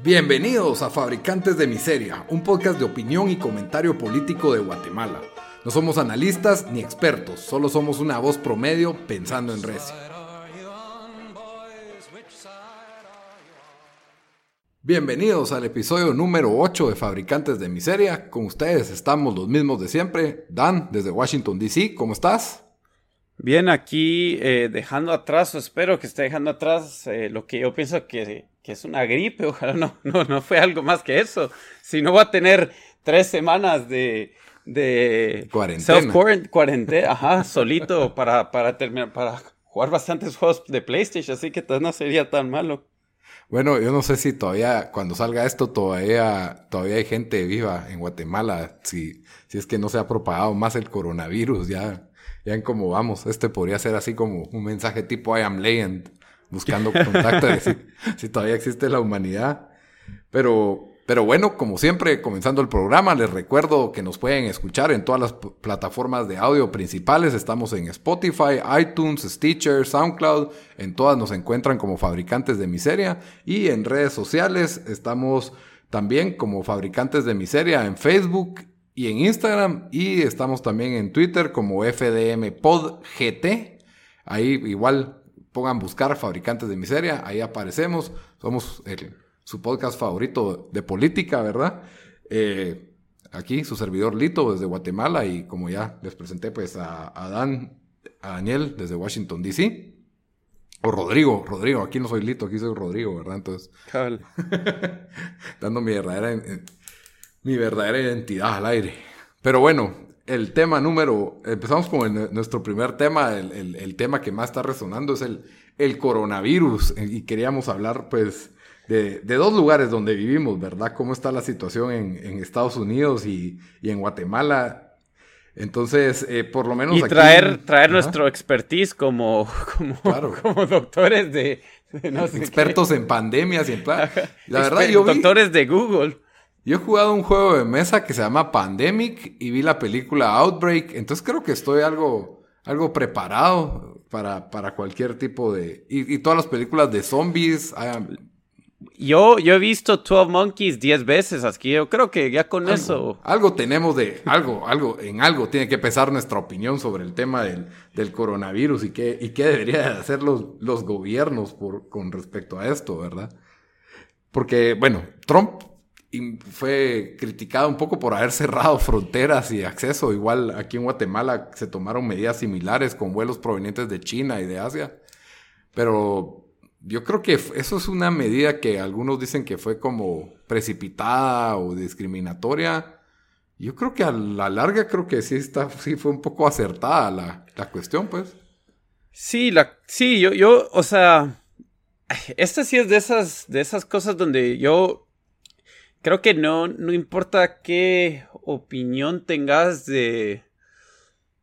Bienvenidos a Fabricantes de Miseria, un podcast de opinión y comentario político de Guatemala. No somos analistas ni expertos, solo somos una voz promedio pensando en recio. Bienvenidos al episodio número 8 de Fabricantes de Miseria. Con ustedes estamos los mismos de siempre. Dan, desde Washington, D.C., ¿cómo estás? Bien, aquí eh, dejando atrás, o espero que esté dejando atrás eh, lo que yo pienso que, es una gripe. Ojalá no, no, no fue algo más que eso. Si no va a tener tres semanas de, de cuarentena. Self-quarantena, ajá, solito para, para terminar, para jugar bastantes juegos de PlayStation, así que no sería tan malo. Bueno, yo no sé si todavía, cuando salga esto, todavía, todavía hay gente viva en Guatemala. Si, si es que no se ha propagado más el coronavirus, ya, ya en cómo vamos. Este podría ser así como un mensaje tipo I am legend, buscando contacto de si, si todavía existe la humanidad. Pero pero bueno, como siempre, comenzando el programa, les recuerdo que nos pueden escuchar en todas las plataformas de audio principales. Estamos en Spotify, iTunes, Stitcher, SoundCloud. En todas nos encuentran como fabricantes de miseria. Y en redes sociales estamos también como fabricantes de miseria en Facebook y en Instagram. Y estamos también en Twitter como FDM Ahí igual pongan buscar fabricantes de miseria. Ahí aparecemos. Somos el su podcast favorito de política, ¿verdad? Eh, aquí su servidor Lito desde Guatemala y como ya les presenté pues a, Dan, a Daniel desde Washington, D.C. O Rodrigo, Rodrigo, aquí no soy Lito, aquí soy Rodrigo, ¿verdad? Entonces, dando mi verdadera, mi verdadera identidad al aire. Pero bueno, el tema número, empezamos con nuestro primer tema, el, el, tema que más está resonando es el, el coronavirus y queríamos hablar pues de, dos lugares donde vivimos, ¿verdad? ¿Cómo está la situación en, Estados Unidos y, en Guatemala? Entonces, eh, por lo menos... Y traer, traer nuestro expertise como, como, doctores de... Expertos en pandemias y en... La verdad, yo Doctores de Google. Yo he jugado un juego de mesa que se llama Pandemic y vi la película Outbreak, entonces creo que estoy algo, algo preparado para, para cualquier tipo de... Y, todas las películas de zombies, yo, yo he visto 12 Monkeys 10 veces, así que yo creo que ya con eso. Algo tenemos de. Algo, algo, en algo tiene que pesar nuestra opinión sobre el tema del, del coronavirus y qué, y qué deberían hacer los, los gobiernos por, con respecto a esto, ¿verdad? Porque, bueno, Trump fue criticado un poco por haber cerrado fronteras y acceso. Igual aquí en Guatemala se tomaron medidas similares con vuelos provenientes de China y de Asia. Pero yo creo que eso es una medida que algunos dicen que fue como precipitada o discriminatoria. Yo creo que a la larga creo que sí está, sí fue un poco acertada la, la cuestión, pues. Sí, la, sí, yo, yo, o sea, esta sí es de esas, de esas cosas donde yo creo que no, no importa qué opinión tengas de,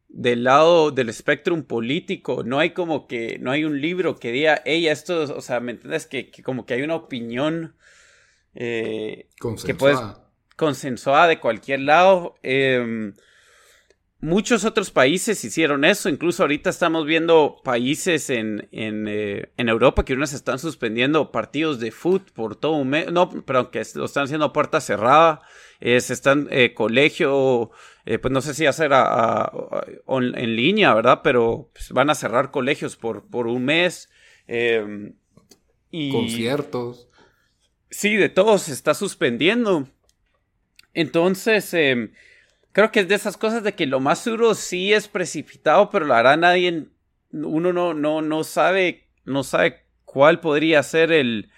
del lado del espectro político. No hay como que, no hay un libro que diga, ella esto, o sea, ¿me entiendes? Que, como que hay una opinión eh, que puedes consensuada de cualquier lado. Em, muchos otros países hicieron eso. Incluso ahorita estamos viendo países en, en, eh, en Europa que unos están suspendiendo partidos de fútbol por todo un mes. No, pero que lo están haciendo a puerta cerrada. Eh, se están eh, colegio eh, pues no sé si hacer a, en línea, ¿verdad? Pero pues, van a cerrar colegios por, por un mes. Em, y, Conciertos. Sí, de todo se está suspendiendo. Entonces, em, creo que es de esas cosas de que lo más duro sí es precipitado, pero la verdad nadie, uno no, no, no sabe, no sabe cuál podría ser el,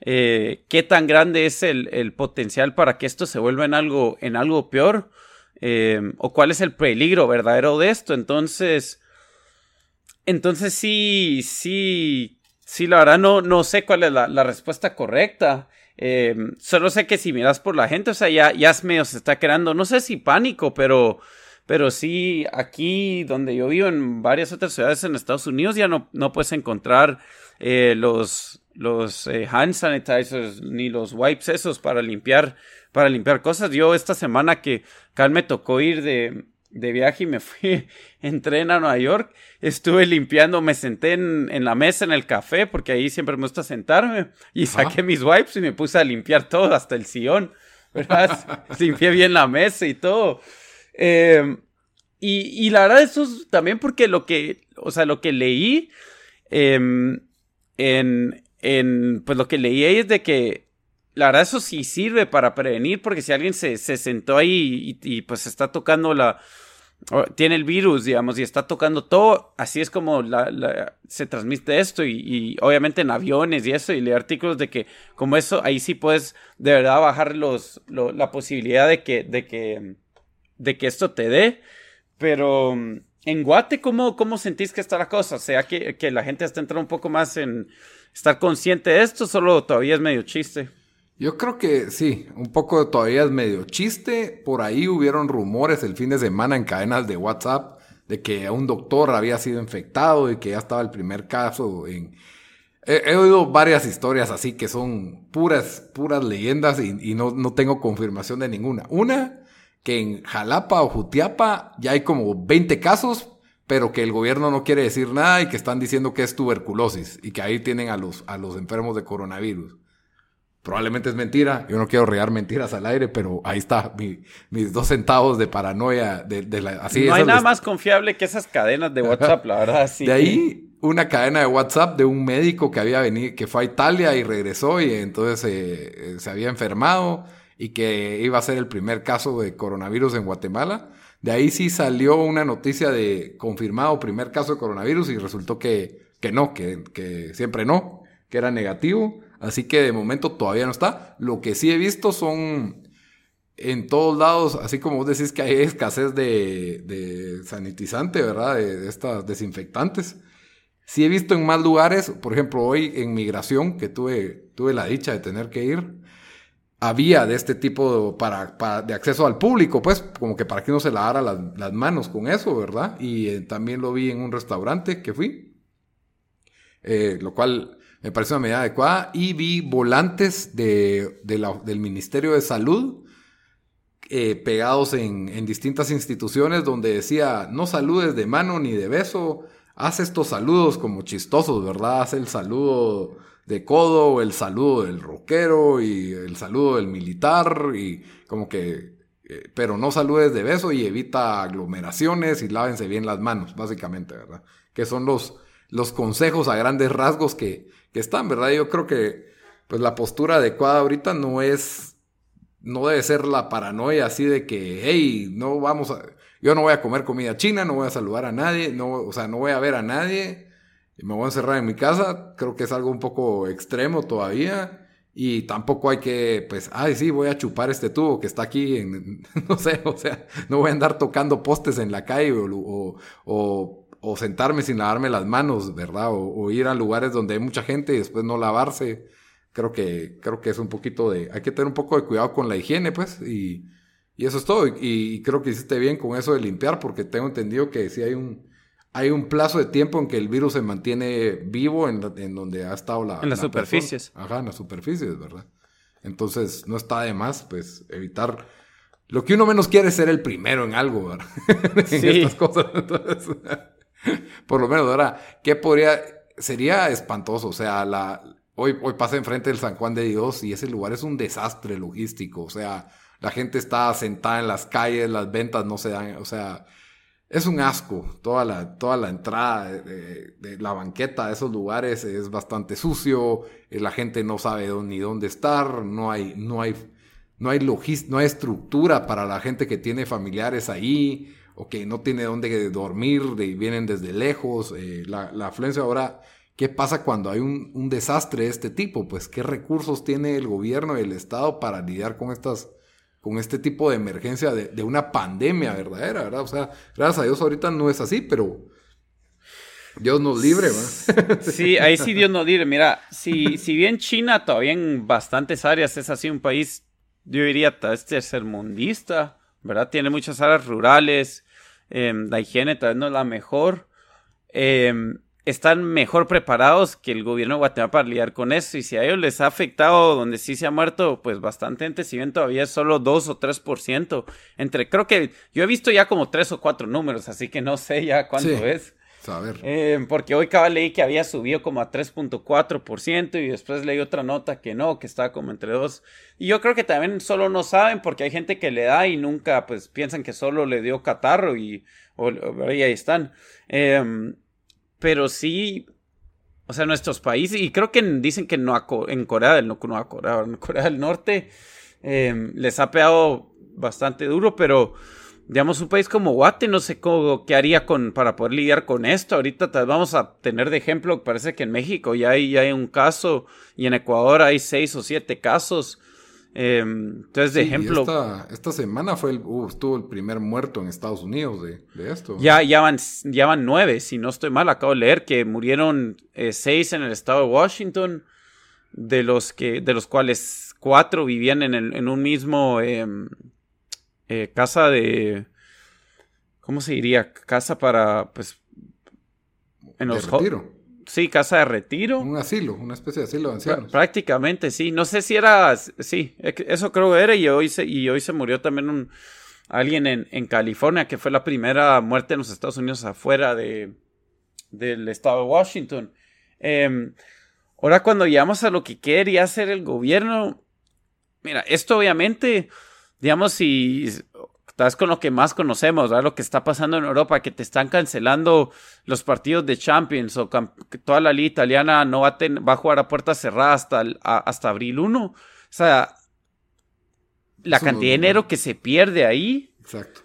eh, qué tan grande es el, el, potencial para que esto se vuelva en algo, en algo peor. Em, o cuál es el peligro verdadero de esto. Entonces, entonces sí, sí, sí, la verdad no, no sé cuál es la, respuesta correcta. Em, solo sé que si miras por la gente, o sea, ya, ya medio se está creando, no sé si pánico, pero, pero sí, aquí donde yo vivo, en varias otras ciudades en Estados Unidos, ya no, no puedes encontrar eh, los, los eh, hand sanitizers ni los wipes esos para limpiar para limpiar cosas. Yo esta semana que Cal me tocó ir de, de viaje y me fui en tren a Nueva York. Estuve limpiando, me senté en, la mesa en el café, porque ahí siempre me gusta sentarme, y saqué mis wipes y me puse a limpiar todo, hasta el sillón. ¿verdad? Limpié bien la mesa y todo. Em, y, y, la verdad, eso es también porque lo que, o sea, lo que leí em, en, en, pues lo que leí es de que la verdad eso sí sirve para prevenir, porque si alguien se, se sentó ahí y, pues está tocando la, tiene el virus, digamos, y está tocando todo, así es como se transmite esto y, obviamente en aviones y eso, y leí artículos de que como eso, ahí sí puedes de verdad bajar los, la posibilidad de que, de que, de que esto te dé, pero en Guate, ¿cómo, cómo sentís que está la cosa? O sea, que, que la gente está entrando un poco más en estar consciente de esto, solo todavía es medio chiste. Yo creo que sí, un poco todavía es medio chiste. Por ahí hubieron rumores el fin de semana en cadenas de WhatsApp de que un doctor había sido infectado y que ya estaba el primer caso en... He, oído varias historias así que son puras, puras leyendas y, no, no, tengo confirmación de ninguna. Una, que en Jalapa o Jutiapa ya hay como 20 casos, pero que el gobierno no quiere decir nada y que están diciendo que es tuberculosis y que ahí tienen a los, a los enfermos de coronavirus. Probablemente es mentira, yo no quiero regar mentiras al aire, pero ahí está mis dos centavos de paranoia. De, la, así no hay nada más confiable que esas cadenas de WhatsApp, la verdad. De ahí una cadena de WhatsApp de un médico que había venido, que fue a Italia y regresó y entonces eh, se había enfermado y que iba a ser el primer caso de coronavirus en Guatemala. De ahí sí salió una noticia de confirmado primer caso de coronavirus y resultó que, que no, que, que siempre no, que era negativo. Así que de momento todavía no está. Lo que sí he visto son en todos lados, así como vos decís que hay escasez de, sanitizante, ¿verdad? De, estas desinfectantes. Sí he visto en más lugares, por ejemplo, hoy en migración, que tuve, tuve la dicha de tener que ir, había de este tipo de, para, de acceso al público, pues, como que para que uno se lavara las, las manos con eso, ¿verdad? Y eh, también lo vi en un restaurante que fui, eh, lo cual me parece una medida adecuada. Y vi volantes de, del Ministerio de Salud eh, pegados en, en, distintas instituciones donde decía, no saludes de mano ni de beso, haz estos saludos como chistosos, ¿verdad? Haz el saludo de codo, el saludo del rockero y el saludo del militar y como que... Eh, pero no saludes de beso y evita aglomeraciones y lávense bien las manos, básicamente, ¿verdad? Que son los, los consejos a grandes rasgos que, que están, ¿verdad? Yo creo que pues la postura adecuada ahorita no es, no debe ser la paranoia así de que, hey, no vamos a, yo no voy a comer comida china, no voy a saludar a nadie, no, o sea, no voy a ver a nadie, me voy a encerrar en mi casa, creo que es algo un poco extremo todavía. Y tampoco hay que, pues, ay, sí, voy a chupar este tubo que está aquí, en, no sé, o sea, no voy a andar tocando postes en la calle o o sentarme sin lavarme las manos, ¿verdad? O, ir a lugares donde hay mucha gente y después no lavarse. Creo que, creo que es un poquito de, hay que tener un poco de cuidado con la higiene, pues, y, y eso es todo. Y, creo que hiciste bien con eso de limpiar, porque tengo entendido que si hay un, hay un plazo de tiempo en que el virus se mantiene vivo en, en donde ha estado la... En las superficies. Ajá, en las superficies, ¿verdad? Entonces, no está de más, pues, evitar... Lo que uno menos quiere es ser el primero en algo, ¿verdad? en estas cosas. Entonces, Por lo menos, ahora, ¿qué podría...? Sería espantoso, o sea, la... Hoy, hoy pasé enfrente del San Juan de Dios y ese lugar es un desastre logístico, o sea, la gente está sentada en las calles, las ventas no se dan, o sea, es un asco. Toda la, toda la entrada de, la banqueta de esos lugares es bastante sucio. Eh, la gente no sabe ni dónde estar. No hay, no hay, no hay no hay estructura para la gente que tiene familiares ahí o no tiene dónde dormir, y vienen desde lejos, eh, la, la, afluencia ahora, ¿qué pasa cuando hay un, desastre de este tipo? Pues qué recursos tiene el gobierno y el Estado para lidiar con estas con este tipo de emergencia de, una pandemia verdadera, ¿verdad? O sea, gracias a Dios ahorita no es así, pero Dios nos libre, ¿verdad? Sí, ahí sí Dios nos libre. Mira, si, si bien China todavía en bastantes áreas es así un país, yo diría, tercermundista, ¿verdad? Tiene muchas áreas rurales, Em, la higiene tal vez no es la mejor. Em, están mejor preparados que el gobierno de Guatemala para lidiar con eso. Y si a ellos les ha afectado donde sí se ha muerto, pues bastante gente, si bien todavía es solo 2 o 3%. Entre, creo que yo he visto ya como 3 o 4 números, así que no sé ya cuánto es. Eh, porque hoy acaba leí que había subido como a 3.4% y después leí otra nota que no, que estaba como entre 2. Y yo creo que también solo no saben porque hay gente que le da y nunca pues piensan que solo le dio catarro y, ahí están. Eh, pero sí, o sea, nuestros países, y creo que dicen que no en Corea del, no, en Corea del Norte em, les ha pegado bastante duro, pero digamos, un país como Guate, no sé cómo, qué haría con, para poder lidiar con esto. Ahorita vamos a tener de ejemplo, parece que en México ya hay, ya hay un caso y en Ecuador hay seis o siete casos. Em, entonces, de ejemplo. Esta, semana fue el, uh, estuvo el primer muerto en Estados Unidos de, esto. Ya, ya, van, ya van nueve, si no estoy mal, acabo de leer que murieron eh, seis en el estado de Washington, de los, que, de los cuales cuatro vivían en, el, en un mismo em, eh, casa de. ¿Cómo se diría? Casa para. Pues. En los retiro. Sí, casa de retiro. Un asilo, una especie de asilo de ancianos. Prácticamente, sí. No sé si era, sí, eso creo que era y hoy se, y hoy se murió también un, alguien en, en California, que fue la primera muerte en los Estados Unidos afuera de, del estado de Washington. Em, ahora cuando llegamos a lo que quería hacer el gobierno, mira, esto obviamente, digamos, si Estás con lo que más conocemos, ¿verdad? Lo que está pasando en Europa, que te están cancelando los partidos de Champions o que toda la liga italiana no va a, va a jugar a puerta cerrada hasta, hasta abril 1. O sea, la cantidad de dinero que se pierde ahí. Exacto.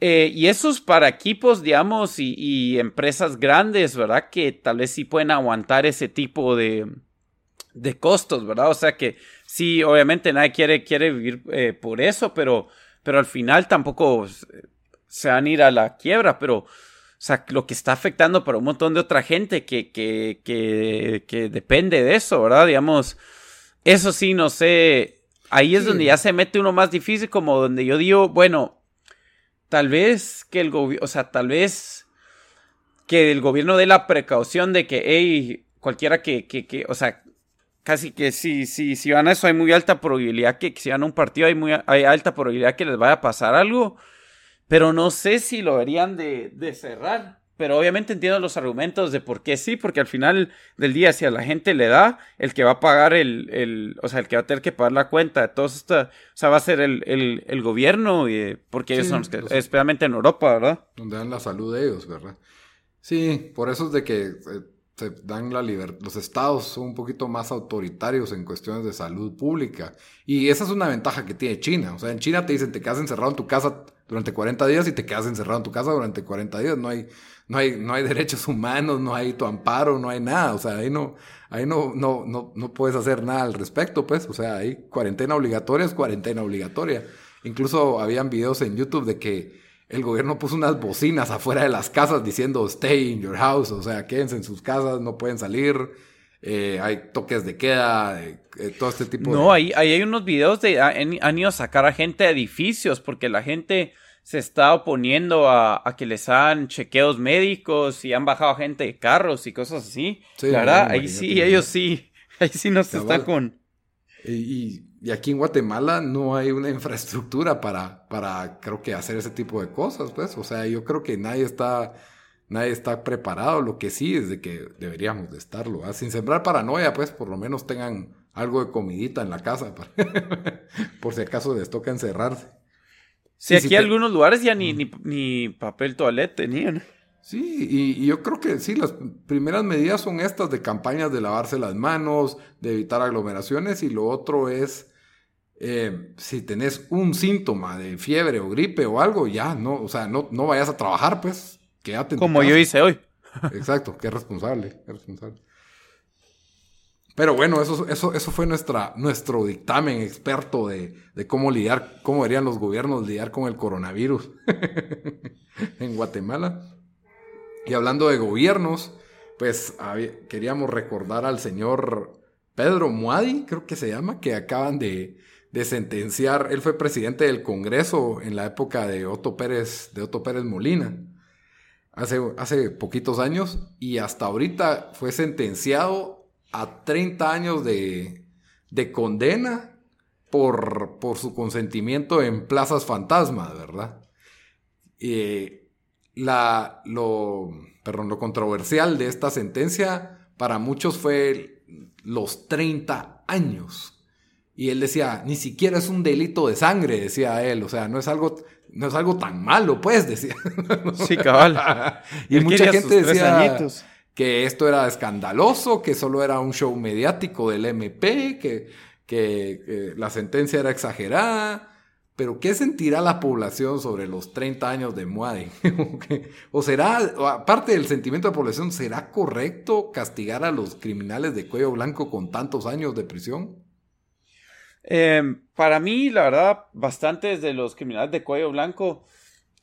Eh, y eso es para equipos, digamos, y, empresas grandes, ¿verdad? Que tal vez sí pueden aguantar ese tipo de, de costos, ¿verdad? O sea que sí, obviamente nadie quiere, quiere vivir eh, por eso, pero pero al final tampoco se van a ir a la quiebra, pero, o sea, lo que está afectando para un montón de otra gente que, que, que, que depende de eso, ¿verdad? Digamos, eso sí, no sé, ahí es donde ya se mete uno más difícil, como donde yo digo, bueno, tal vez que el gobierno, o sea, tal vez que el gobierno dé la precaución de que, hey, cualquiera que, que, que, o sea, casi que si, si, si van a eso hay muy alta probabilidad que, si van a un partido hay, muy, hay alta probabilidad que les vaya a pasar algo. Pero no sé si lo deberían de, de cerrar. Pero obviamente entiendo los argumentos de por qué sí, porque al final del día, si a la gente le da, el que va a pagar el, el o sea, el que va a tener que pagar la cuenta de todo esto, o sea, va a ser el, el, el gobierno, y, porque ellos son los que, especialmente en Europa, ¿verdad? Donde dan la salud de ellos, ¿verdad? Sí, por eso es de que eh, se dan la libertad. Los estados son un poquito más autoritarios en cuestiones de salud pública. Y esa es una ventaja que tiene China. O sea, en China te dicen te quedas encerrado en tu casa durante 40 días y te quedas encerrado en tu casa durante 40 días. No hay, no hay, no hay derechos humanos, no hay tu amparo, no hay nada. O sea, ahí no, ahí no, no, no, no puedes hacer nada al respecto, pues. O sea, hay cuarentena obligatoria, es cuarentena obligatoria. Incluso habían videos en YouTube de que el gobierno puso unas bocinas afuera de las casas diciendo stay in your house, o sea, quédense en sus casas, no pueden salir, eh, hay toques de queda, eh, eh, todo este tipo de... No, ahí, hay unos videos de han, ido a sacar a gente de edificios porque la gente se está oponiendo a, que les hagan chequeos médicos y han bajado gente de carros y cosas así. la verdad, ahí sí, ellos sí, ahí sí nos están con... y y aquí en Guatemala no hay una infraestructura para, para, creo que, hacer ese tipo de cosas, pues. O sea, yo creo que nadie está, nadie está preparado. Lo que sí es de que deberíamos de estarlo. Sin sembrar paranoia, pues, por lo menos tengan algo de comidita en la casa, por si acaso les toca encerrarse. Sí, aquí algunos lugares ya ni, ni, ni papel toalete tenían. Sí, y, yo creo que sí, las primeras medidas son estas de campañas de lavarse las manos, de evitar aglomeraciones, y lo otro es eh, si tenés un síntoma de fiebre o gripe o algo, ya, no, o sea, no, no vayas a trabajar, pues, quédate Como yo hice hoy. Exacto, qué responsable, qué responsable. Pero bueno, eso, eso, eso fue nuestra, nuestro dictamen experto de, de cómo lidiar, cómo deberían los gobiernos lidiar con el coronavirus en Guatemala. Y hablando de gobiernos, pues queríamos recordar al señor Pedro Muadi, creo que se llama, que acaban de, de sentenciar, él fue presidente del Congreso en la época de Otto Pérez, de Otto Pérez Molina. hace, hace poquitos años y hasta ahorita fue sentenciado a 30 años de, de condena por, por, su consentimiento en plazas fantasmas, ¿verdad? Eh, la, lo, perdón, lo controversial de esta sentencia para muchos fue los 30 años. Y él decía, ni siquiera es un delito de sangre, decía él, o sea, no es algo, no es algo tan malo, pues, decía. Sí, cabal. y mucha gente decía que esto era escandaloso, que solo era un show mediático del MP, que, que, la sentencia era exagerada. Pero, ¿qué sentirá la población sobre los 30 años de Muade? ¿O será, aparte del sentimiento de población, será correcto castigar a los criminales de cuello blanco con tantos años de prisión? Em, para mí, la verdad, bastantes de los criminales de cuello blanco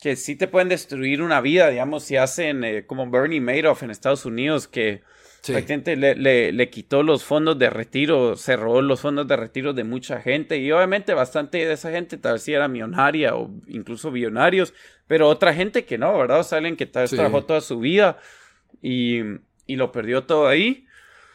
que sí te pueden destruir una vida, digamos, si hacen eh, como Bernie Madoff en Estados Unidos, que prácticamente le, le, quitó los fondos de retiro, cerró los fondos de retiro de mucha gente, y obviamente bastante de esa gente tal vez sí era millonaria o incluso billonarios, pero otra gente que no, ¿verdad? O sea, alguien que tal vez trabajó toda su vida y, y lo perdió todo ahí.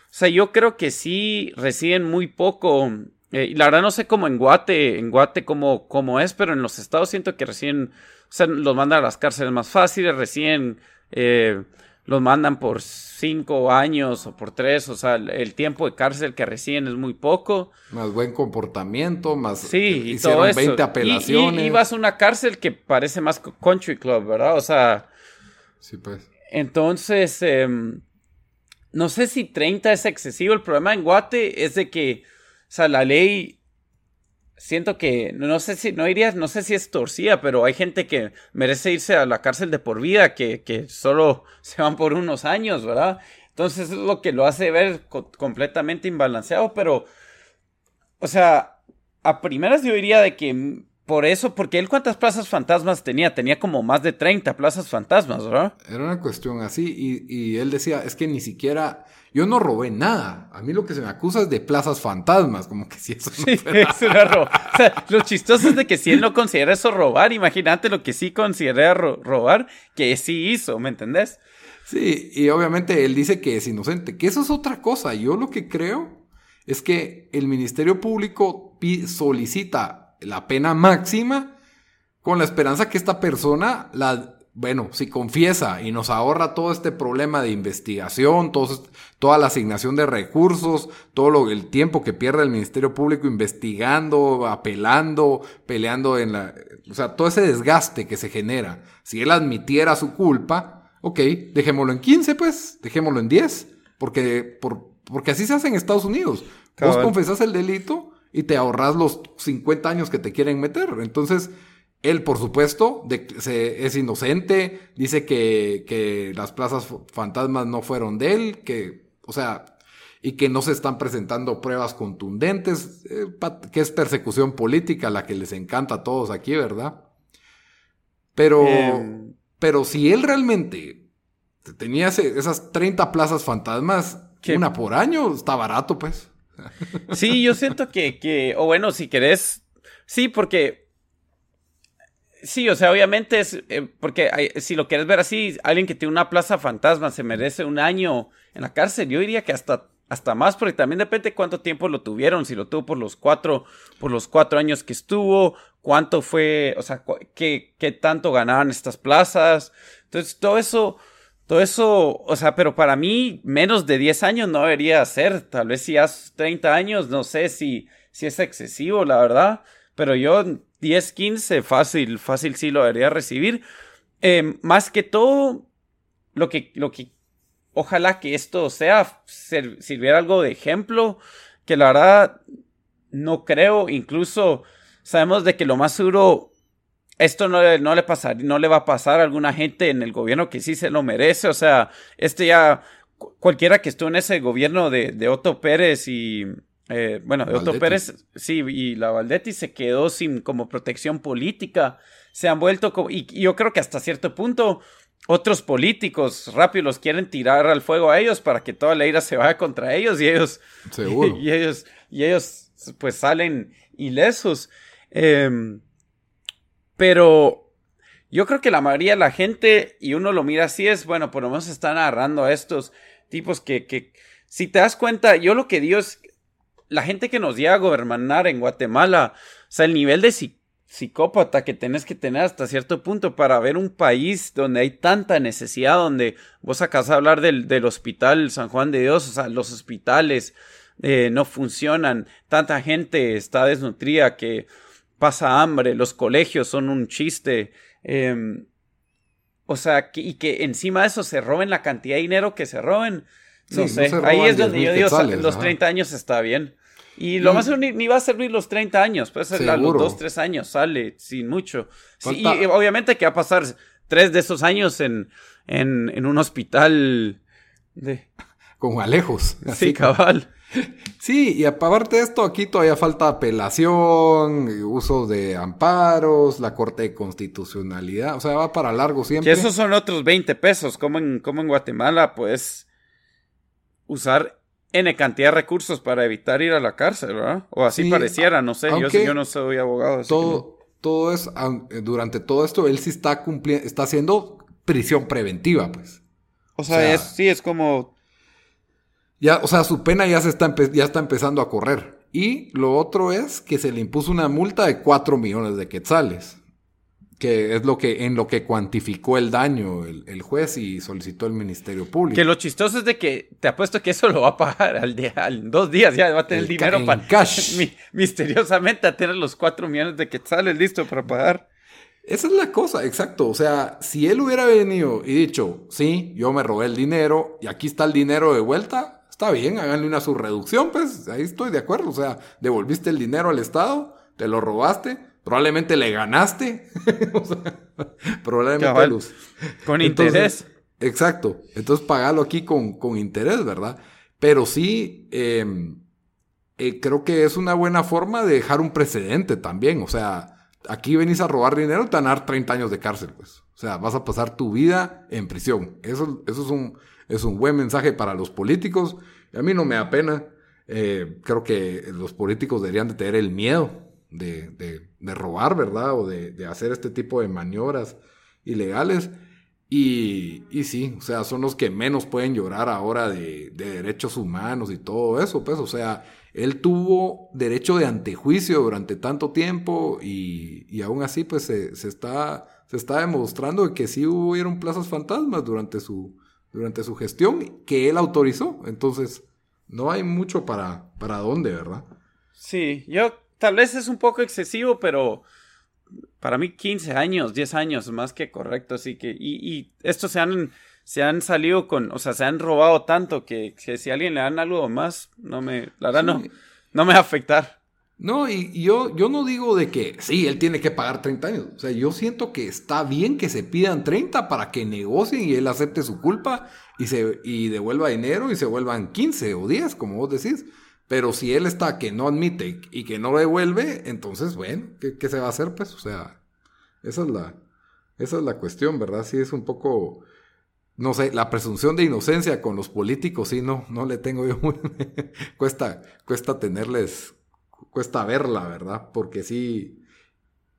O sea, yo creo que sí reciben muy poco eh, la verdad no sé cómo en Guate, en Guate cómo, cómo es, pero en los estados siento que recién, o sea, los mandan a las cárceles más fáciles, recién eh, los mandan por cinco años o por tres, o sea, el, tiempo de cárcel que reciben es muy poco. Más buen comportamiento, más sí, y hicieron todo eso. 20 apelaciones. Y, vas a una cárcel que parece más country club, ¿verdad? O sea... Sí, pues. Entonces, em, no sé si 30 es excesivo. El problema en Guate es de que o sea, la ley siento que no sé si no dirías no sé si es torcida pero hay gente que merece irse a la cárcel de por vida que, que solo se van por unos años verdad entonces es lo que lo hace ver completamente imbalanceado pero o sea a primeras yo diría de que por eso, porque él cuántas plazas fantasmas tenía, tenía como más de 30 plazas fantasmas, ¿verdad? Era una cuestión así, y, y, él decía, es que ni siquiera, yo no robé nada, a mí lo que se me acusa es de plazas fantasmas, como que si eso no sí, O sea, lo chistoso es de que si él no considera eso robar, imagínate lo que sí considera robar, que sí hizo, ¿me entendés? Sí, y obviamente él dice que es inocente, que eso es otra cosa, yo lo que creo es que el Ministerio Público solicita la pena máxima con la esperanza que esta persona la bueno, si confiesa y nos ahorra todo este problema de investigación, toda la asignación de recursos, todo lo, el tiempo que pierde el Ministerio Público investigando, apelando, peleando en la... O sea, todo ese desgaste que se genera. Si él admitiera su culpa, ok, dejémoslo en 15, pues, dejémoslo en 10, porque, por, porque así se hace en Estados Unidos. Vos confesás el delito y te ahorras los 50 años que te quieren meter. Entonces, él, por supuesto, es inocente, dice que, las plazas fantasmas no fueron de él, que, o sea, y que no se están presentando pruebas contundentes, eh, que es persecución política la que les encanta a todos aquí, ¿verdad? Pero, em. pero si él realmente tenía esas 30 plazas fantasmas, una por año, está barato, pues. Sí, yo siento que, que, o bueno, si querés, sí, porque, sí, o sea, obviamente es, eh, porque si lo quieres ver así, alguien que tiene una plaza fantasma se merece un año en la cárcel, yo diría que hasta, hasta más, porque también depende cuánto tiempo lo tuvieron, si lo tuvo por los cuatro, por los cuatro años que estuvo, cuánto fue, o sea, qué, qué tanto ganaban estas plazas, entonces todo eso todo eso, o sea, pero para mí menos de 10 años no debería ser. Tal vez si hace 30 años, no sé si, si es excesivo, la verdad. Pero yo 10, 15, fácil, fácil sí lo debería recibir. Em, más que todo, lo que, lo que, ojalá que esto sea, sirviera algo de ejemplo, que la verdad no creo, incluso sabemos de que lo más seguro esto no, no, le pasar, no le va a pasar a alguna gente en el gobierno que sí se lo merece. O sea, este ya, cualquiera que estuvo en ese gobierno de, de Otto Pérez y, eh, bueno, Otto Pérez, sí, y la Valdetti se quedó sin como protección política. Se han vuelto, como, y, yo creo que hasta cierto punto otros políticos rápido los quieren tirar al fuego a ellos para que toda la ira se vaya contra ellos y ellos, Seguro. Y, ellos, y ellos pues salen ilesos. Eh, pero yo creo que la mayoría de la gente, y uno lo mira así, es, bueno, por lo menos están agarrando a estos tipos que, que, si te das cuenta, yo lo que digo es, la gente que nos llega a gobernar en Guatemala, o sea, el nivel de psicópata que tenés que tener hasta cierto punto para ver un país donde hay tanta necesidad, donde vos acabas de hablar del, del hospital San Juan de Dios, o sea, los hospitales eh, no funcionan, tanta gente está desnutrida que pasa hambre, los colegios son un chiste. Em, o sea, y que encima de eso se roben la cantidad de dinero que se roben. No sé, ahí es donde yo digo, los 30 años está bien. Y lo más ni, ni va a servir los 30 años, pues a los 2, 3 años sale sin mucho. y obviamente que va a pasar tres de esos años en, en, en un hospital de... Con Alejos. Sí, cabal. Sí, y aparte de esto, aquí todavía falta apelación, uso de amparos, la Corte de Constitucionalidad, o sea, va para largo siempre. Que esos son otros 20 pesos, como en, como en Guatemala, pues usar N cantidad de recursos para evitar ir a la cárcel, ¿verdad? O así pareciera, no sé, yo, yo, no soy abogado. todo, todo es, durante todo esto, él sí está cumpliendo, está haciendo prisión preventiva, pues. O sea, sí, es como ya, o sea, su pena ya, se está, ya está empezando a correr. Y lo otro es que se le impuso una multa de 4 millones de quetzales, que es lo que en lo que cuantificó el daño el, juez y solicitó el Ministerio Público. Que lo chistoso es de que te apuesto que eso lo va a pagar al día, al dos días, ya va a tener el, dinero para cash. misteriosamente a tener los 4 millones de quetzales listo para pagar. Esa es la cosa, exacto. O sea, si él hubiera venido y dicho, sí, yo me robé el dinero y aquí está el dinero de vuelta, Está bien, háganle una subreducción, pues ahí estoy de acuerdo. O sea, devolviste el dinero al Estado, te lo robaste, probablemente le ganaste. o sea, probablemente luz. Con interés. Exacto. Entonces pagalo aquí con, con interés, ¿verdad? Pero sí, em, eh, creo que es una buena forma de dejar un precedente también. O sea, aquí venís a robar dinero, te van a dar 30 años de cárcel, pues. O sea, vas a pasar tu vida en prisión. Eso, eso es un es un buen mensaje para los políticos. A mí no me da pena. Eh, creo que los políticos deberían de tener el miedo de, de, robar, ¿verdad? O de, hacer este tipo de maniobras ilegales. Y, y, sí, o sea, son los que menos pueden llorar ahora de, derechos humanos y todo eso, pues, o sea, él tuvo derecho de antejuicio durante tanto tiempo y, y aún así, pues, se, se, está, se está demostrando que sí hubieron plazas fantasmas durante su, durante su gestión que él autorizó. Entonces, no hay mucho para, para dónde, ¿verdad? Sí, yo tal vez es un poco excesivo, pero para mí 15 años, 10 años, más que correcto. Así que, y, y estos se han, se han salido con, o sea, se han robado tanto que, si a alguien le dan algo más, no me, la verdad no, no me va a afectar. No, y, yo, yo no digo de que sí, él tiene que pagar 30 años. O sea, yo siento que está bien que se pidan 30 para que negocien y él acepte su culpa y, se, y devuelva dinero y se vuelvan 15 o 10, como vos decís. Pero si él está que no admite y que no devuelve, entonces, bueno, ¿qué, se va a hacer? Pues, o sea, esa es la, esa es la cuestión, ¿verdad? Sí, es un poco, no sé, la presunción de inocencia con los políticos, sí, no, no le tengo yo muy... cuesta, cuesta tenerles cuesta verla, ¿verdad? Porque sí.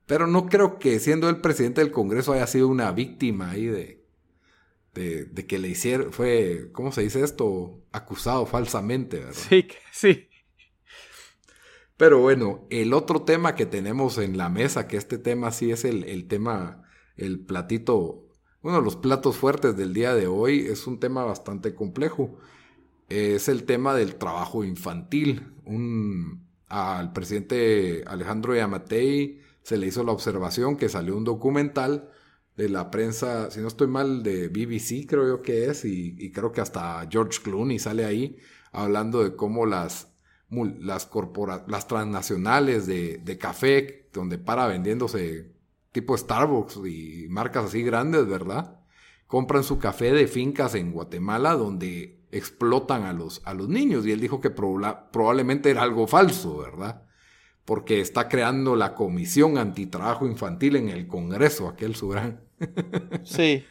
Pero no creo que siendo el presidente del Congreso haya sido una víctima ahí de, de, que le hicieron, fue, ¿cómo se dice esto? Acusado falsamente, ¿verdad? Sí, sí. Pero bueno, el otro tema que tenemos en la mesa, que este tema sí es el, el tema, el platito, uno de los platos fuertes del día de hoy, es un tema bastante complejo. Es el tema del trabajo infantil. Un, al presidente Alejandro Yamatei se le hizo la observación que salió un documental de la prensa, si no estoy mal, de BBC creo yo que es, y, creo que hasta George Clooney sale ahí hablando de cómo las, las, las transnacionales de, de café, donde para vendiéndose tipo Starbucks y marcas así grandes, ¿verdad? Compran su café de fincas en Guatemala donde explotan a los, a los niños. Y él dijo que probablemente era algo falso, ¿verdad? Porque está creando la comisión antitrabajo infantil en el Congreso, aquel su Sí.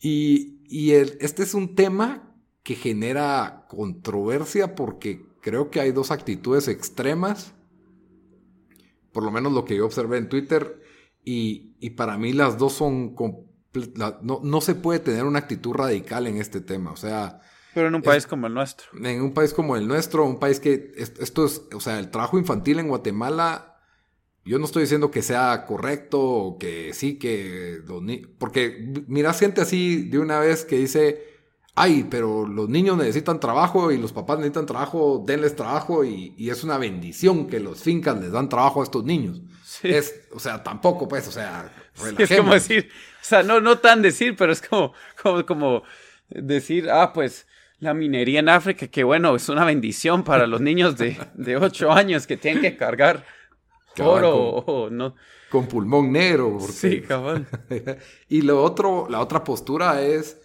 y, y este es un tema que genera controversia porque creo que hay dos actitudes extremas, por lo menos lo que yo observé en Twitter, Y, y para mí las dos son... No, no, se puede tener una actitud radical en este tema. O sea... Pero en un país como el nuestro. En un país como el nuestro, un país que... Esto es... O sea, el trabajo infantil en Guatemala... Yo no estoy diciendo que sea correcto o que sí, que... Porque miras gente así de una vez que dice ay, pero los niños necesitan trabajo y los papás necesitan trabajo, denles trabajo y, es una bendición que los fincas les dan trabajo a estos niños. Es, o sea, tampoco, pues, o sea, es como decir, o sea, no, no tan decir, pero es como, como, como decir, ah, pues, la minería en África, que bueno, es una bendición para los niños de, de 8 años que tienen que cargar oro o no. Con pulmón negro. Sí, cabrón. y lo otro, la otra postura es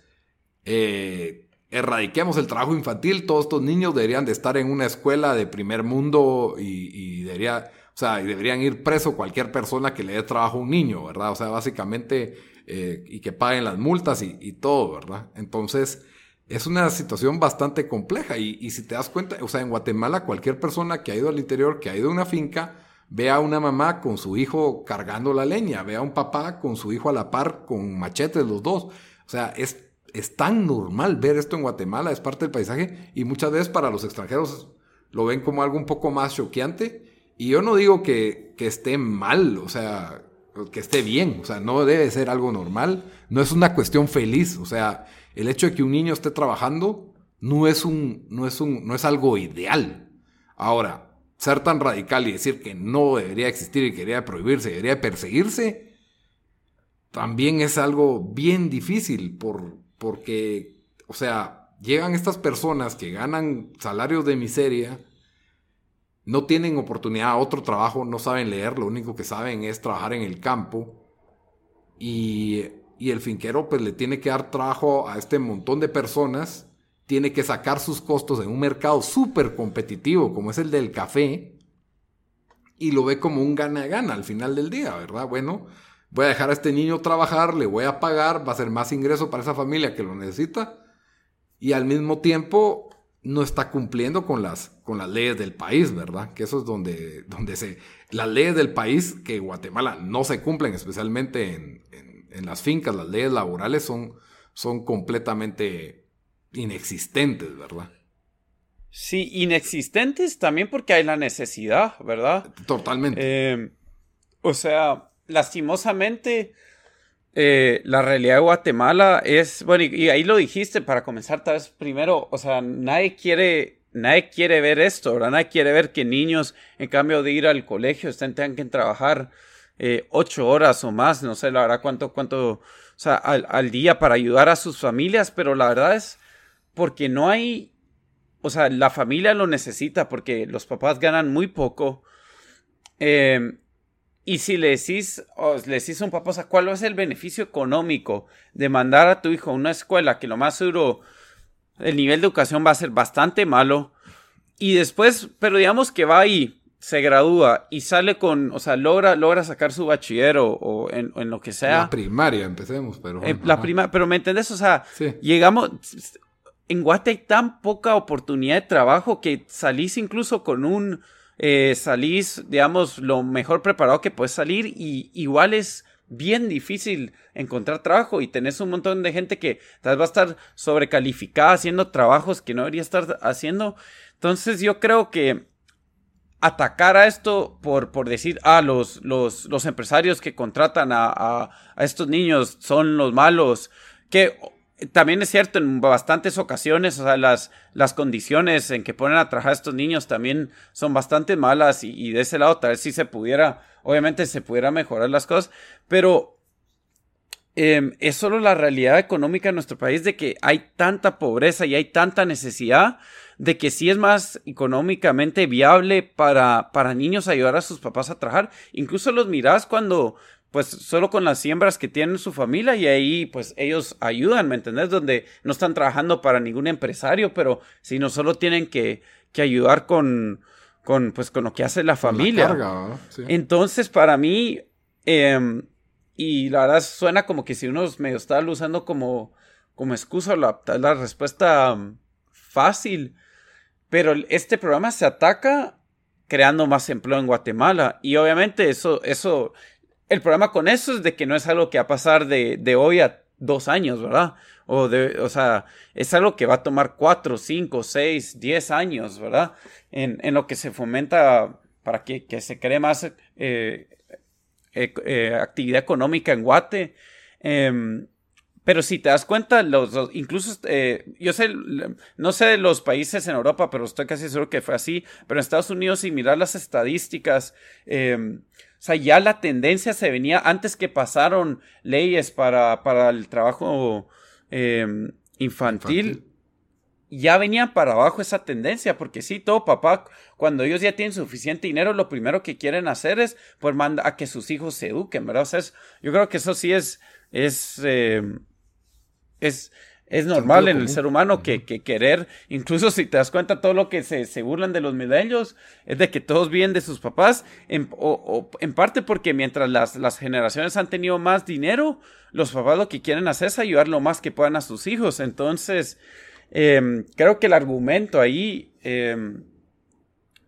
eh, erradiquemos el trabajo infantil, todos estos niños deberían de estar en una escuela de primer mundo y, debería, o sea, deberían ir preso cualquier persona que le dé trabajo a un niño, ¿verdad? O sea, básicamente, eh, y que paguen las multas y, todo, ¿verdad? Entonces, es una situación bastante compleja y, si te das cuenta, o sea, en Guatemala cualquier persona que ha ido al interior, que ha ido a una finca, ve a una mamá con su hijo cargando la leña, ve a un papá con su hijo a la par con machetes los dos. O sea, es es tan normal ver esto en Guatemala, es parte del paisaje y muchas veces para los extranjeros lo ven como algo un poco más choqueante. Y yo no digo que, esté mal, o sea, que esté bien, o sea, no debe ser algo normal, no es una cuestión feliz, o sea, el hecho de que un niño esté trabajando no es, un, no es, un, no es algo ideal. Ahora, ser tan radical y decir que no debería existir y que debería prohibirse, debería perseguirse, también es algo bien difícil por, porque, o sea, llegan estas personas que ganan salarios de miseria, no tienen oportunidad a otro trabajo, no saben leer, lo único que saben es trabajar en el campo y, y el finquero pues le tiene que dar trabajo a este montón de personas, tiene que sacar sus costos en un mercado súper competitivo como es el del café y lo ve como un gana-gana al final del día, ¿verdad? Bueno, voy a dejar a este niño trabajar, le voy a pagar, va a ser más ingreso para esa familia que lo necesita y al mismo tiempo no está cumpliendo con las, con las leyes del país, ¿verdad? Que eso es donde, donde se... Las leyes del país que Guatemala no se cumplen, especialmente en, en, las fincas, las leyes laborales son, son completamente inexistentes, ¿verdad? Sí, inexistentes también porque hay la necesidad, ¿verdad? Totalmente. Eh, o sea, lastimosamente, eh, la realidad de Guatemala es, bueno, y, ahí lo dijiste para comenzar, tal vez primero, o sea, nadie quiere, nadie quiere ver esto, ¿verdad? Nadie quiere ver que niños, en cambio de ir al colegio, estén, tengan que trabajar eh, ocho horas o más, no sé, la verdad, cuánto, cuánto, o sea, al, al día para ayudar a sus familias, pero la verdad es porque no hay, o sea, la familia lo necesita porque los papás ganan muy poco. Eh, y si le decís, le decís a un papá, o ¿cuál es el beneficio económico de mandar a tu hijo a una escuela que lo más seguro el nivel de educación va a ser bastante malo? Y después, pero digamos que va ahí, se gradúa y sale con, o sea, logra, logra sacar su bachiller o, en, lo que sea. La primaria, empecemos, pero. la prima, pero ¿me entendés? O sea, llegamos. En Guate hay tan poca oportunidad de trabajo que salís incluso con un eh, salís, digamos, lo mejor preparado que puedes salir y igual es bien difícil encontrar trabajo y tenés un montón de gente que tal vez va a estar sobrecalificada haciendo trabajos que no debería estar haciendo. Entonces yo creo que atacar a esto por, por decir, ah, los, los, los empresarios que contratan a, a, a estos niños son los malos, que también es cierto, en bastantes ocasiones, o sea, las, las condiciones en que ponen a trabajar a estos niños también son bastante malas y, de ese lado tal vez sí se pudiera, obviamente se pudiera mejorar las cosas, pero em, es solo la realidad económica de nuestro país de que hay tanta pobreza y hay tanta necesidad de que sí es más económicamente viable para, para niños ayudar a sus papás a trabajar. Incluso los mirás cuando pues solo con las siembras que tienen su familia y ahí pues ellos ayudan, ¿me entendés? Donde no están trabajando para ningún empresario, pero sino solo tienen que, que ayudar con, con, pues, con lo que hace la familia. Entonces, para mí, em, y la verdad suena como que si uno medio está usando como, como excusa la, la respuesta um, fácil, pero este programa se ataca creando más empleo en Guatemala y obviamente eso, eso el problema con eso es de que no es algo que va a pasar de, de hoy a dos años, ¿verdad? O, de, o sea, es algo que va a tomar cuatro, cinco, seis, diez años, ¿verdad? En, en lo que se fomenta para que, que se cree más eh, eh, eh, actividad económica en Guate. Pero si te das cuenta, los, incluso yo sé, no sé de los países en Europa, pero estoy casi seguro que fue así. Pero en Estados Unidos, y mirar las estadísticas, em, o sea, ya la tendencia se venía antes que pasaron leyes para, para el trabajo em, infantil, Ya venía para abajo esa tendencia, porque sí, todo papá, cuando ellos ya tienen suficiente dinero, lo primero que quieren hacer es, pues, manda a que sus hijos se eduquen, ¿verdad? O sea, yo creo que eso sí es, es, em, es, es normal en el ser humano que, querer, incluso si te das cuenta, todo lo que se, se burlan de los milenios es de que todos vienen de sus papás, en, o, en parte porque mientras las, las, generaciones han tenido más dinero, los papás lo que quieren hacer es ayudar lo más que puedan a sus hijos. Entonces, em, creo que el argumento ahí em,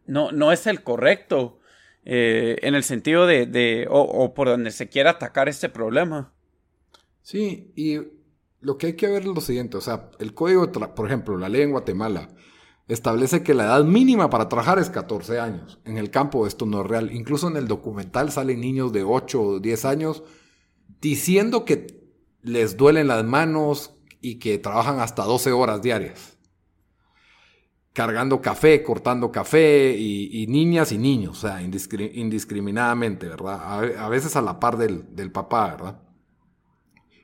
no, no es el correcto eh, en el sentido de, de o, o por donde se quiera atacar este problema. Sí, y lo que hay que ver es lo siguiente, o sea, el código, por ejemplo, la ley en Guatemala establece que la edad mínima para trabajar es 14 años. En el campo esto no es real. Incluso en el documental salen niños de 8 o 10 años diciendo que les duelen las manos y que trabajan hasta 12 horas diarias. Cargando café, cortando café y, niñas y niños, o sea, indiscriminadamente, ¿verdad? A, veces a la par del, del papá, ¿verdad?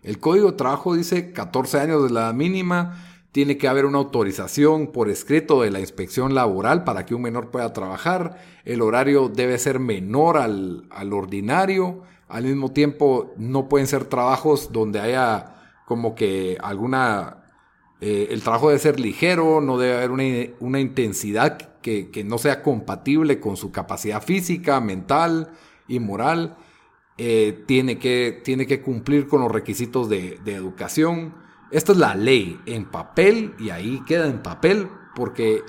El Código de Trabajo dice 14 años de la mínima, tiene que haber una autorización por escrito de la inspección laboral para que un menor pueda trabajar, el horario debe ser menor al, ordinario, al mismo tiempo no pueden ser trabajos donde haya como que alguna... Eh, el trabajo debe ser ligero, no debe haber una, intensidad que, que no sea compatible con su capacidad física, mental y moral. Eh, tiene, que, tiene que cumplir con los requisitos de, educación. Esta es la ley en papel y ahí queda en papel porque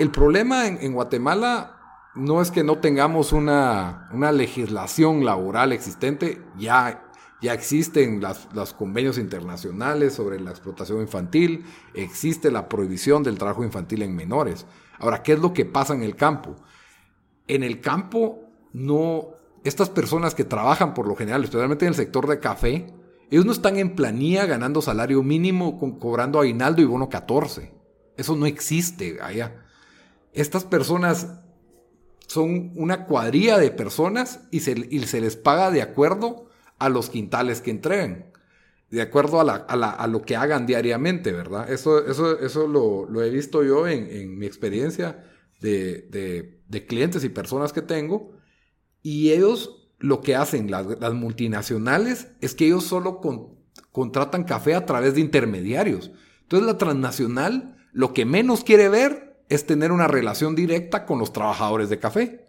el problema en, Guatemala no es que no tengamos una, legislación laboral existente, ya, ya existen los convenios internacionales sobre la explotación infantil, existe la prohibición del trabajo infantil en menores. Ahora, ¿qué es lo que pasa en el campo? En el campo no, estas personas que trabajan por lo general, especialmente en el sector de café, ellos no están en planilla ganando salario mínimo, cobrando aguinaldo y bono 14. Eso no existe allá. Estas personas son una cuadrilla de personas y se, les paga de acuerdo a los quintales que entreguen, de acuerdo a, lo que hagan diariamente, ¿verdad? Eso, eso, eso lo, he visto yo en, mi experiencia de clientes y personas que tengo y ellos lo que hacen, las, multinacionales, es que ellos solo contratan café a través de intermediarios. Entonces la transnacional lo que menos quiere ver es tener una relación directa con los trabajadores de café.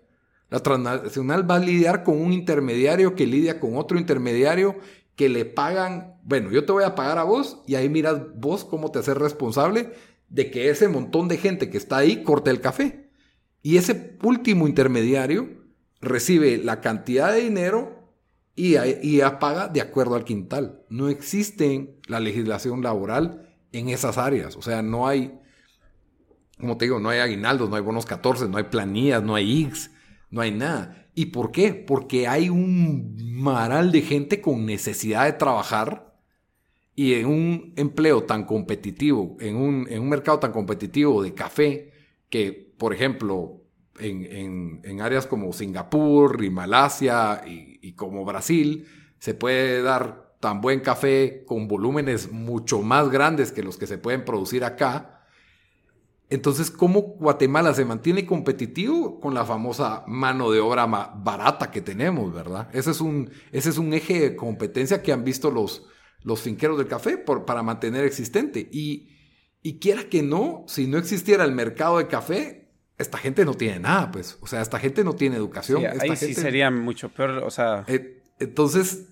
La transnacional va a lidiar con un intermediario que lidia con otro intermediario que le pagan, bueno, yo te voy a pagar a vos y ahí miras vos cómo te haces responsable de que ese montón de gente que está ahí corte el café. Y ese último intermediario recibe la cantidad de dinero y, y paga de acuerdo al quintal. No existe la legislación laboral en esas áreas. O sea, no hay, como te digo, no hay aguinaldos, no hay bonos 14, no hay planillas, no hay X, no hay nada. ¿Y por qué? Porque hay un maral de gente con necesidad de trabajar y en un empleo tan competitivo, en un, en un mercado tan competitivo de café, que, por ejemplo, en, áreas como Singapur y Malasia y, como Brasil, se puede dar tan buen café con volúmenes mucho más grandes que los que se pueden producir acá. Entonces, ¿cómo Guatemala se mantiene competitivo con la famosa mano de obra barata que tenemos, verdad? Ese es un, ese es un eje de competencia que han visto los, los finqueros del café por, para mantener existente. Y, y quiera que no, si no existiera el mercado de café, esta gente no tiene nada, pues. O sea, esta gente no tiene educación. ahí sí sería mucho peor, o sea... Eh, entonces,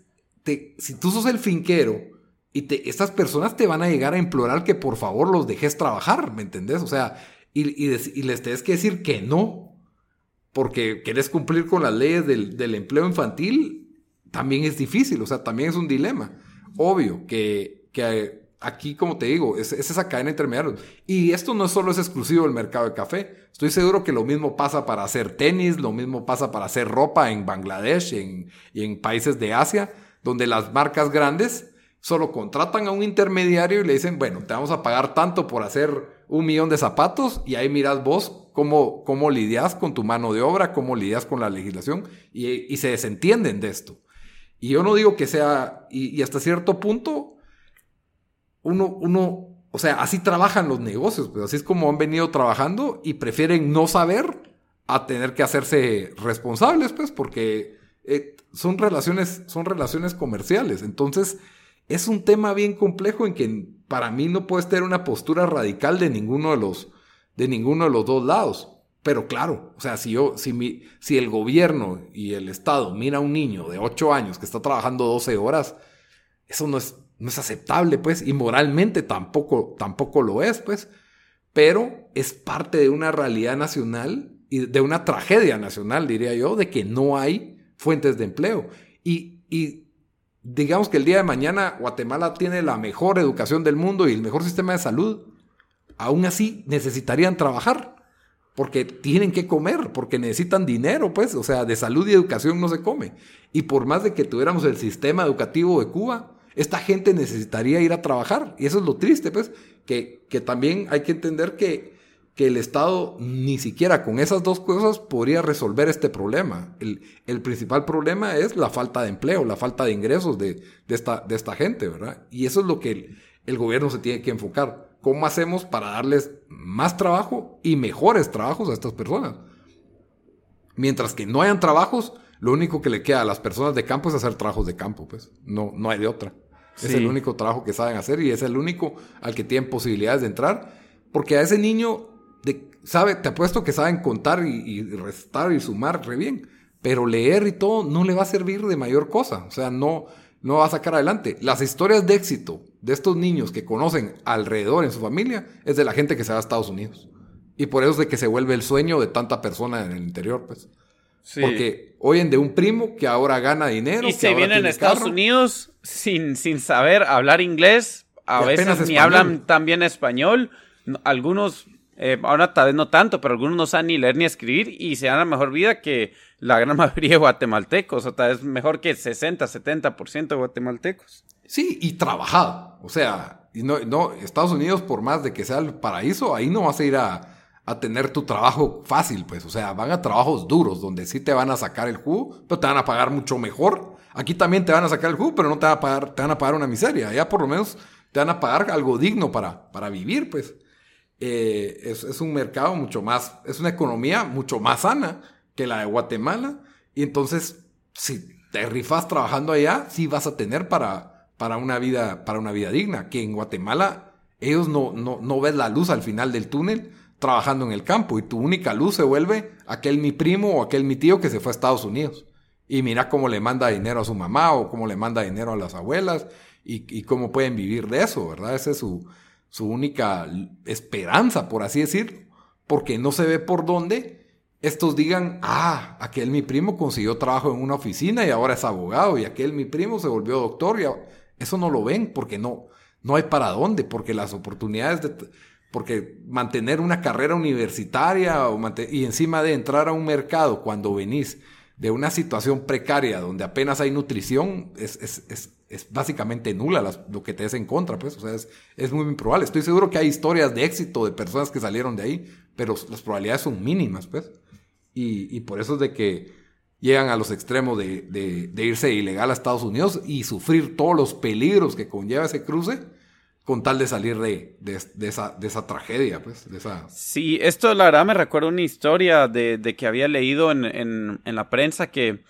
si tú sos el finquero y te, estas personas te van a llegar a implorar que por favor los dejes trabajar, ¿me entendés? O sea, y, les tienes que decir que no, porque quieres cumplir con las leyes del, empleo infantil, también es difícil, o sea, también es un dilema. Obvio que, que aquí, como te digo, es, esa cadena intermediaria. Y esto no solo es exclusivo del mercado de café. Estoy seguro que lo mismo pasa para hacer tenis, lo mismo pasa para hacer ropa en Bangladesh y en, países de Asia, donde las marcas grandes solo contratan a un intermediario y le dicen, bueno, te vamos a pagar tanto por hacer un millón de zapatos y ahí miras vos cómo, cómo lidias con tu mano de obra, cómo lidias con la legislación y, se desentienden de esto. Y yo no digo que sea, y hasta cierto punto, uno, uno, o sea, así trabajan los negocios, pues así es como han venido trabajando y prefieren no saber a tener que hacerse responsables, pues, porque eh, son relaciones, son relaciones comerciales. Entonces, es un tema bien complejo en que para mí no puedes tener una postura radical de ninguno de los, de ninguno de los dos lados. Pero claro, o sea, si yo, si mi, si el gobierno y el Estado mira a un niño de 8 años que está trabajando 12 horas, eso no es, no es aceptable, pues, y moralmente tampoco, tampoco lo es, pues, pero es parte de una realidad nacional y de una tragedia nacional, diría yo, de que no hay fuentes de empleo. Y, y digamos que el día de mañana Guatemala tiene la mejor educación del mundo y el mejor sistema de salud, aún así necesitarían trabajar. Porque tienen que comer, porque necesitan dinero, pues, o sea, de salud y educación no se come. Y por más de que tuviéramos el sistema educativo de Cuba, esta gente necesitaría ir a trabajar. Y eso es lo triste, pues, que, que también hay que entender que, que, el Estado ni siquiera con esas dos cosas podría resolver este problema. El, el principal problema es la falta de empleo, la falta de ingresos de, de, esta, de esta gente, ¿verdad? Y eso es lo que el, el gobierno se tiene que enfocar. ¿Cómo hacemos para darles más trabajo y mejores trabajos a estas personas? Mientras que no hayan trabajos, lo único que le queda a las personas de campo es hacer trabajos de campo, pues. No, no hay de otra. Es el único trabajo que saben hacer y es el único al que tienen posibilidades de entrar. Porque a ese niño, de, sabe, te apuesto que saben contar y, restar y sumar re bien. Pero leer y todo no le va a servir de mayor cosa. O sea, no, no va a sacar adelante. Las historias de éxito de estos niños que conocen alrededor en su familia es de la gente que se va a Estados Unidos. Y por eso es de que se vuelve el sueño de tanta persona en el interior, pues. Porque oyen de un primo que ahora gana dinero. Y se vienen a Estados Unidos sin, sin saber hablar inglés. A veces ni hablan tan bien español. Algunos, eh, ahora tal vez no tanto, pero algunos no saben ni leer ni escribir y se dan la mejor vida que la gran mayoría de guatemaltecos. O tal vez mejor que 60, 70% de guatemaltecos. Sí, y trabajado. O sea, y no, no, Estados Unidos, por más de que sea el paraíso, ahí no vas a ir a a tener tu trabajo fácil, pues. O sea, van a trabajos duros, donde sí te van a sacar el jugo, pero te van a pagar mucho mejor. Aquí también te van a sacar el jugo, pero no te van a pagar, te van a pagar una miseria. Allá por lo menos te van a pagar algo digno para, para vivir, pues. Eh, es, es, un mercado mucho más, es una economía mucho más sana que la de Guatemala. Y entonces, si te rifas trabajando allá, sí vas a tener para, para, una, vida, para una vida digna. Que en Guatemala ellos no, no, no la luz al final del túnel trabajando en el campo y tu única luz se vuelve aquel mi primo o aquel mi tío que se fue a Estados Unidos. Y mira cómo le manda dinero a su mamá o cómo le manda dinero a las abuelas y, cómo pueden vivir de eso, ¿verdad? Esa es su, su única esperanza, por así decir, porque no se ve por dónde estos digan, ah, aquel mi primo consiguió trabajo en una oficina y ahora es abogado y aquel mi primo se volvió doctor y eso no lo ven porque no, no hay para dónde, porque las oportunidades de porque mantener una carrera universitaria y encima de entrar a un mercado cuando venís de una situación precaria donde apenas hay nutrición, es, básicamente nula lo que te es en contra, pues. O sea, es, muy improbable. Estoy seguro que hay historias de éxito de personas que salieron de ahí, pero las probabilidades son mínimas, pues. Y, por eso es de que llegan a los extremos de, de irse ilegal a Estados Unidos y sufrir todos los peligros que conlleva ese cruce con tal de salir de, de, esa, de esa tragedia, pues, de esa... Sí, esto la verdad me recuerda una historia de, de que había leído en, en, la prensa que,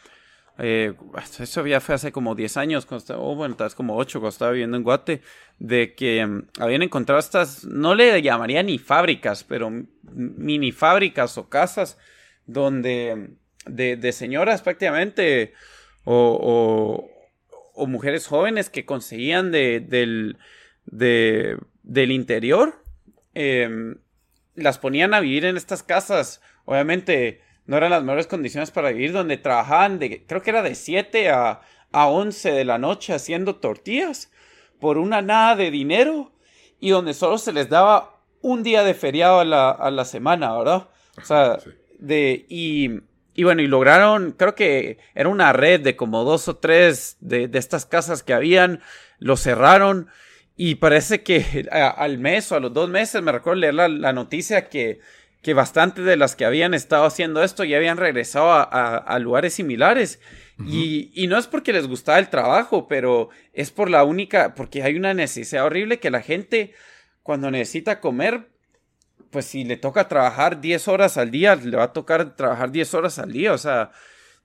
eh, eso ya fue hace como 10 años, o bueno, tal como 8 cuando estaba viviendo en Guate, de que um, habían encontrado estas, no le llamaría ni fábricas, pero mini fábricas o casas donde de, de señoras prácticamente o, o, mujeres jóvenes que conseguían de, del de, del interior, em, las ponían a vivir en estas casas. Obviamente no eran las mejores condiciones para vivir, donde trabajaban de, creo que era de 7 a, a 11 de la noche haciendo tortillas por una nada de dinero y donde solo se les daba un día de feriado a la, a la semana, ¿verdad? O sea, de, y, y, bueno, y lograron, creo que era una red de como dos o tres de, de estas casas que habían, lo cerraron y parece que al mes o a los dos meses, me recuerdo leer la, noticia que, que bastante de las que habían estado haciendo esto ya habían regresado a, a, lugares similares. y, y, no es porque les gustaba el trabajo, pero es por la única, porque hay una necesidad horrible que la gente cuando necesita comer, pues si le toca trabajar 10 horas al día, le va a tocar trabajar 10 horas al día. O sea,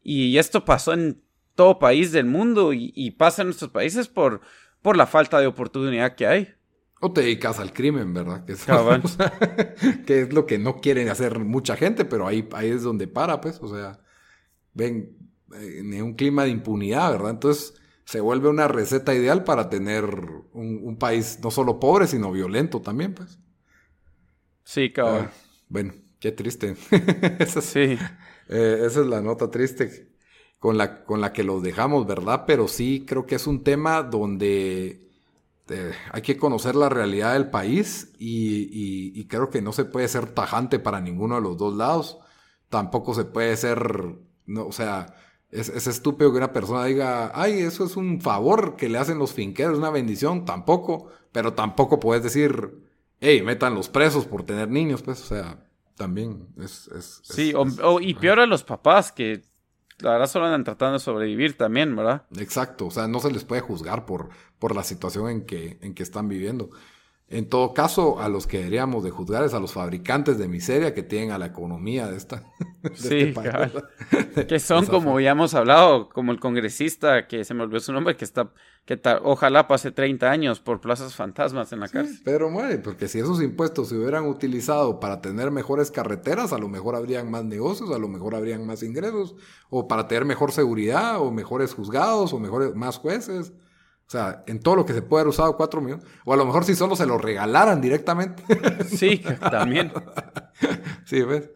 y esto pasó en todo país del mundo y, y pasa en nuestros países por por la falta de oportunidad que hay. O te dedicas al crimen, ¿verdad? Que es, que es lo que no quieren hacer mucha gente, pero ahí, ahí es donde para, pues. O sea, ven en un clima de impunidad, ¿verdad? Entonces se vuelve una receta ideal para tener un, país no solo pobre, sino violento también, pues. Sí, cabrón. Ah, bueno, qué triste. esa, sí. Eh, esa es la nota triste con la, con la que los dejamos, ¿verdad? Pero sí creo que es un tema donde eh, hay que conocer la realidad del país y, creo que no se puede ser tajante para ninguno de los dos lados. Tampoco se puede ser, no, o sea, es, estúpido que una persona diga, ay, eso es un favor que le hacen los finqueros, una bendición, tampoco, pero tampoco puedes decir, hey, metan los presos por tener niños, pues, o sea, también es... sí, y peor a los papás que la verdad solo andan tratando de sobrevivir también, ¿verdad? Exacto, o sea, no se les puede juzgar por, por la situación en que, en que están viviendo. En todo caso, a los que deberíamos de juzgar es a los fabricantes de miseria que tienen a la economía de esta. sí, este que son, como ya hemos hablado, como el congresista que se me olvidó su nombre, que está, que ojalá pase 30 años por plazas fantasmas en la cárcel. Pero muere, porque si esos impuestos se hubieran utilizado para tener mejores carreteras, a lo mejor habrían más negocios, a lo mejor habrían más ingresos, o para tener mejor seguridad, o mejores juzgados, o mejores, más jueces. O sea, en todo lo que se puede haber usado 4 millones. O a lo mejor si solo se lo regalaran directamente. Sí, también. sí, ¿ves?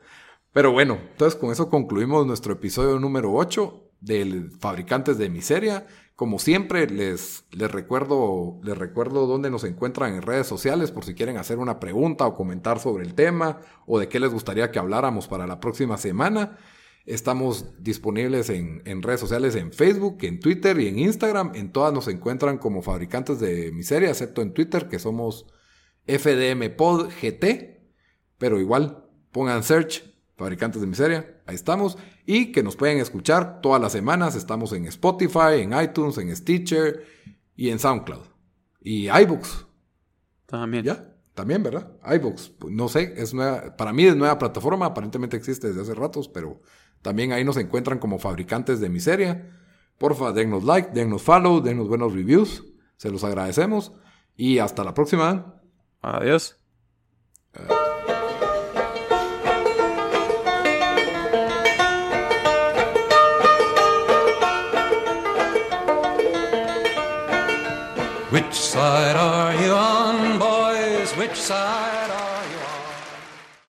Pero bueno, entonces con eso concluimos nuestro episodio número 8 del Fabricantes de Miseria. Como siempre, les, les, recuerdo, les recuerdo dónde nos encuentran en redes sociales por si quieren hacer una pregunta o comentar sobre el tema o de qué les gustaría que habláramos para la próxima semana. Estamos disponibles en, redes sociales, en Facebook, en Twitter y en Instagram. En todas nos encuentran como fabricantes de miseria, excepto en Twitter, que somos FDM Pod GT. Pero igual, pongan search, fabricantes de miseria, ahí estamos. Y que nos pueden escuchar todas las semanas. Estamos en Spotify, en iTunes, en Stitcher y en SoundCloud. Y iBooks. También. ¿Ya? También, ¿verdad? iBooks. No sé, es nueva, para mí es nueva plataforma, aparentemente existe desde hace ratos, pero también ahí nos encuentran como fabricantes de miseria. Porfa, dennos like, dennos follow, dennos buenos reviews. Se los agradecemos. Y hasta la próxima. Adiós. Which side are you on, boys? Which side